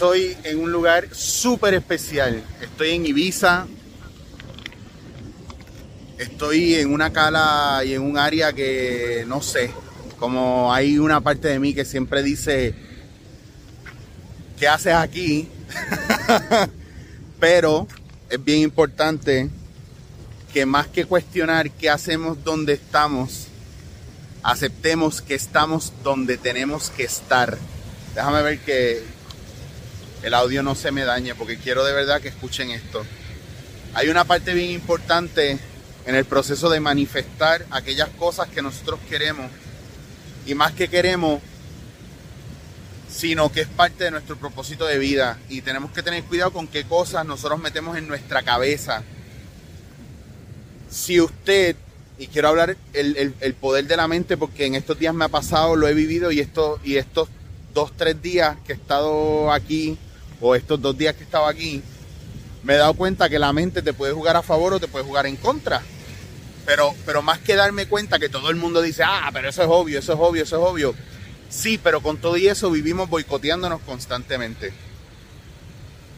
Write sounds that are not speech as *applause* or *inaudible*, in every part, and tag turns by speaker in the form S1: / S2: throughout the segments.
S1: Estoy en un lugar súper especial. Estoy en Ibiza. Estoy en una cala y en un área que no sé. Como hay una parte de mí que siempre dice, ¿qué haces aquí? *laughs* Pero es bien importante que más que cuestionar qué hacemos donde estamos, aceptemos que estamos donde tenemos que estar. Déjame ver que el audio no se me dañe porque quiero de verdad que escuchen esto. Hay una parte bien importante en el proceso de manifestar aquellas cosas que nosotros queremos y más que queremos, sino que es parte de nuestro propósito de vida y tenemos que tener cuidado con qué cosas nosotros metemos en nuestra cabeza. Si usted, y quiero hablar el, poder de la mente porque en estos días me ha pasado, lo he vivido y, esto, y estos dos, tres días que he estado aquí, o estos dos días que he estado aquí, me he dado cuenta que la mente te puede jugar a favor o te puede jugar en contra. Pero, pero más que darme cuenta que todo el mundo dice, ah, pero eso es obvio, eso es obvio, eso es obvio. Sí, pero con todo y eso vivimos boicoteándonos constantemente.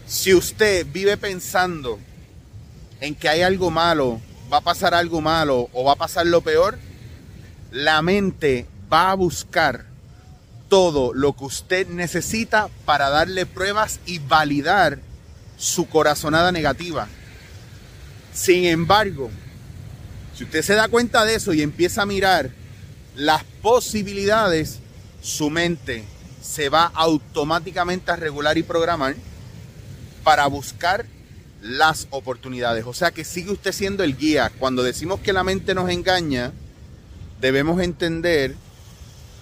S1: Si usted vive pensando en que hay algo malo, va a pasar algo malo o va a pasar lo peor, la mente va a buscar todo lo que usted necesita para darle pruebas y validar su corazonada negativa. Sin embargo, si usted se da cuenta de eso y empieza a mirar las posibilidades, su mente se va automáticamente a regular y programar para buscar las oportunidades. O sea que sigue usted siendo el guía. Cuando decimos que la mente nos engaña, debemos entender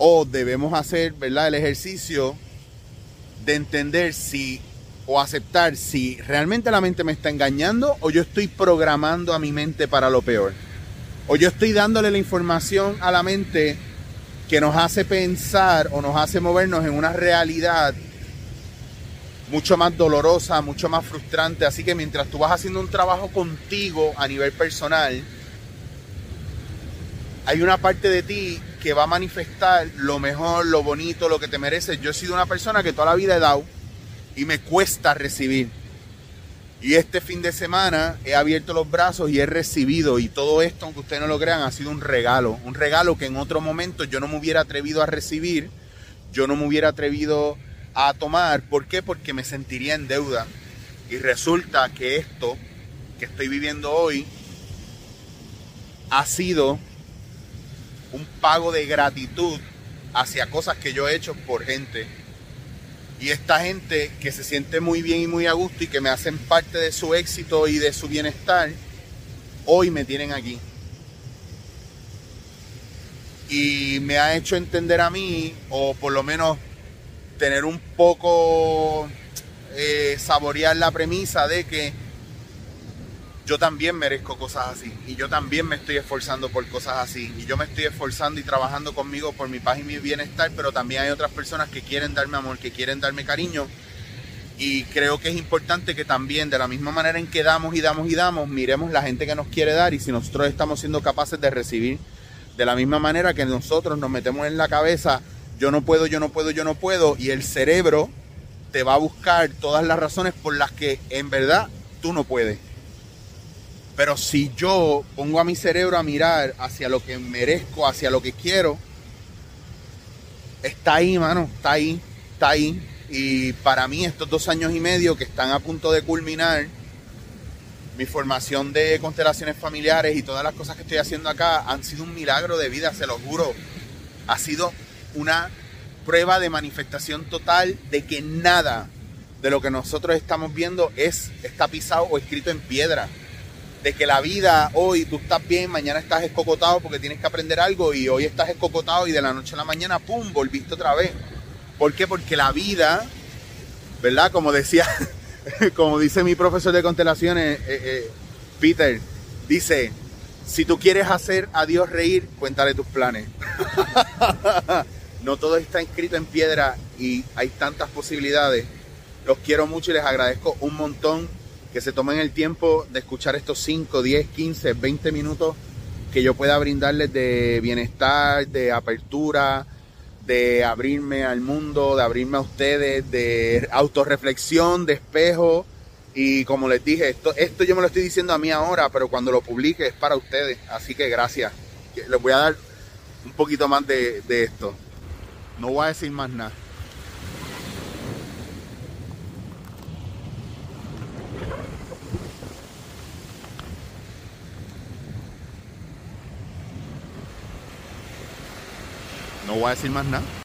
S1: o debemos hacer, ¿verdad? El ejercicio de entender si o aceptar si realmente la mente me está engañando o yo estoy programando a mi mente para lo peor. O yo estoy dándole la información a la mente que nos hace pensar o nos hace movernos en una realidad mucho más dolorosa, mucho más frustrante. Así que mientras tú vas haciendo un trabajo contigo a nivel personal, hay una parte de ti que va a manifestar lo mejor, lo bonito, lo que te mereces. Yo he sido una persona que toda la vida he dado y me cuesta recibir. Y este fin de semana he abierto los brazos y he recibido. Y todo esto, aunque ustedes no lo crean, ha sido un regalo. Un regalo que en otro momento yo no me hubiera atrevido a recibir. Yo no me hubiera atrevido a tomar. ¿Por qué? Porque me sentiría en deuda. Y resulta que esto que estoy viviendo hoy ha sido un pago de gratitud hacia cosas que yo he hecho por gente. Y esta gente que se siente muy bien y muy a gusto y que me hacen parte de su éxito y de su bienestar, hoy me tienen aquí. Y me ha hecho entender a mí, o por lo menos tener un poco, eh, saborear la premisa de que yo también merezco cosas así y yo también me estoy esforzando por cosas así y yo me estoy esforzando y trabajando conmigo por mi paz y mi bienestar, pero también hay otras personas que quieren darme amor, que quieren darme cariño y creo que es importante que también de la misma manera en que damos y damos y damos, miremos la gente que nos quiere dar y si nosotros estamos siendo capaces de recibir de la misma manera que nosotros nos metemos en la cabeza, yo no puedo, yo no puedo, yo no puedo y el cerebro te va a buscar todas las razones por las que en verdad tú no puedes. Pero si yo pongo a mi cerebro a mirar hacia lo que merezco, hacia lo que quiero, está ahí, mano, está ahí, está ahí. Y para mí estos dos años y medio que están a punto de culminar, mi formación de constelaciones familiares y todas las cosas que estoy haciendo acá han sido un milagro de vida, se lo juro. Ha sido una prueba de manifestación total de que nada de lo que nosotros estamos viendo es, está pisado o escrito en piedra de que la vida hoy tú estás bien, mañana estás escocotado porque tienes que aprender algo y hoy estás escocotado y de la noche a la mañana, ¡pum!, volviste otra vez. ¿Por qué? Porque la vida, ¿verdad? Como decía, *laughs* como dice mi profesor de constelaciones, eh, eh, Peter, dice, si tú quieres hacer a Dios reír, cuéntale tus planes. *laughs* no todo está escrito en piedra y hay tantas posibilidades. Los quiero mucho y les agradezco un montón que se tomen el tiempo de escuchar estos 5, 10, 15, 20 minutos que yo pueda brindarles de bienestar, de apertura, de abrirme al mundo, de abrirme a ustedes, de autorreflexión, de espejo. Y como les dije, esto, esto yo me lo estoy diciendo a mí ahora, pero cuando lo publique es para ustedes. Así que gracias. Les voy a dar un poquito más de, de esto. No voy a decir más nada. No voy a decir más nada.